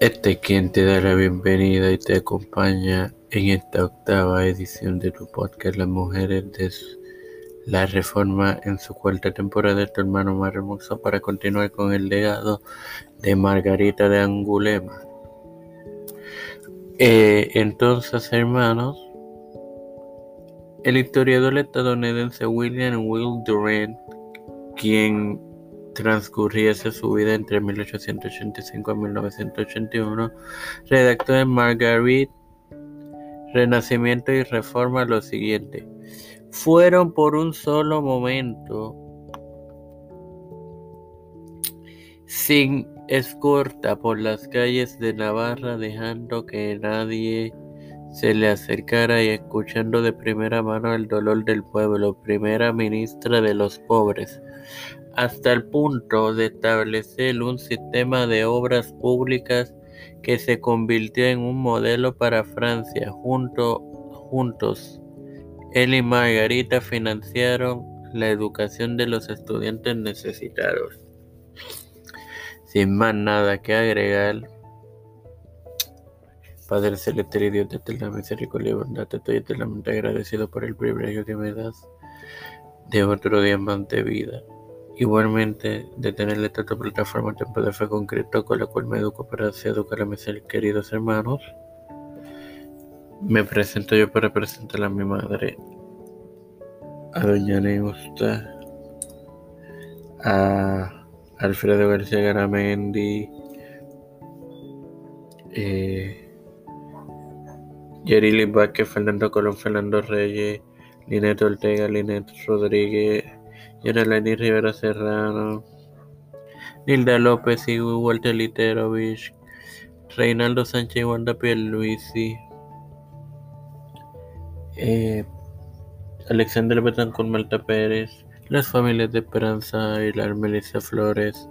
Este es quien te da la bienvenida y te acompaña en esta octava edición de tu podcast Las Mujeres de la Reforma en su cuarta temporada de tu hermano más hermoso para continuar con el legado de Margarita de Angulema. Eh, entonces, hermanos, el historiador estadounidense William Will Durant, quien transcurriese su vida entre 1885 y 1981, redactó en Margaret Renacimiento y Reforma lo siguiente. Fueron por un solo momento sin escorta por las calles de Navarra dejando que nadie se le acercara y escuchando de primera mano el dolor del pueblo, primera ministra de los pobres hasta el punto de establecer un sistema de obras públicas que se convirtió en un modelo para Francia. juntos, él y Margarita financiaron la educación de los estudiantes necesitados. Sin más nada que agregar, Padre Celestial y Dios de la misericordia y bondad, te estoy eternamente agradecido por el privilegio que me das de otro día más de vida. Igualmente, de tener esta plataforma Tiempo de Fe concreto con la cual me educo para así educar a mis queridos hermanos. Me presento yo para presentar a mi madre, a Doña Neusta, a Alfredo García Garamendi, eh, Yerili Vázquez, Fernando Colón, Fernando Reyes, Linet Ortega, Linet Rodríguez, Yereleni Rivera Serrano, Nilda López y Walter Literovich, Reinaldo Sánchez Wanda Pierluisi, eh, Alexander Betancourt Malta Pérez, las familias de Esperanza la Melissa Flores,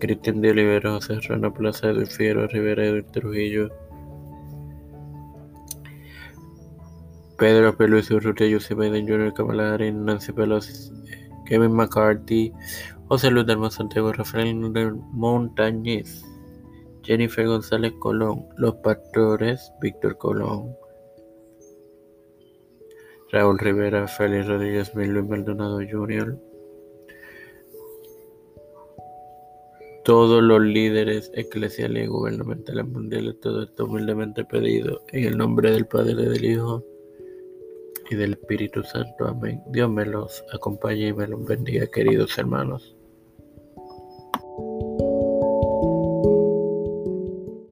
Cristian de Olivero, Serrano Plaza, de Fierro, Rivera de Trujillo, Pedro Pelusi Urrutia, José Biden Jr., Kamala Nancy Pelosi, Kevin McCarthy, José Luis del Santiago, Rafael Montañez, Jennifer González Colón, Los Pastores, Víctor Colón, Raúl Rivera, Félix Rodríguez, Luis Maldonado Jr., todos los líderes eclesiales y gubernamentales mundiales, todo esto humildemente pedido en el nombre del Padre, del Hijo y del Espíritu Santo. Amén. Dios me los acompañe y me los bendiga, queridos hermanos.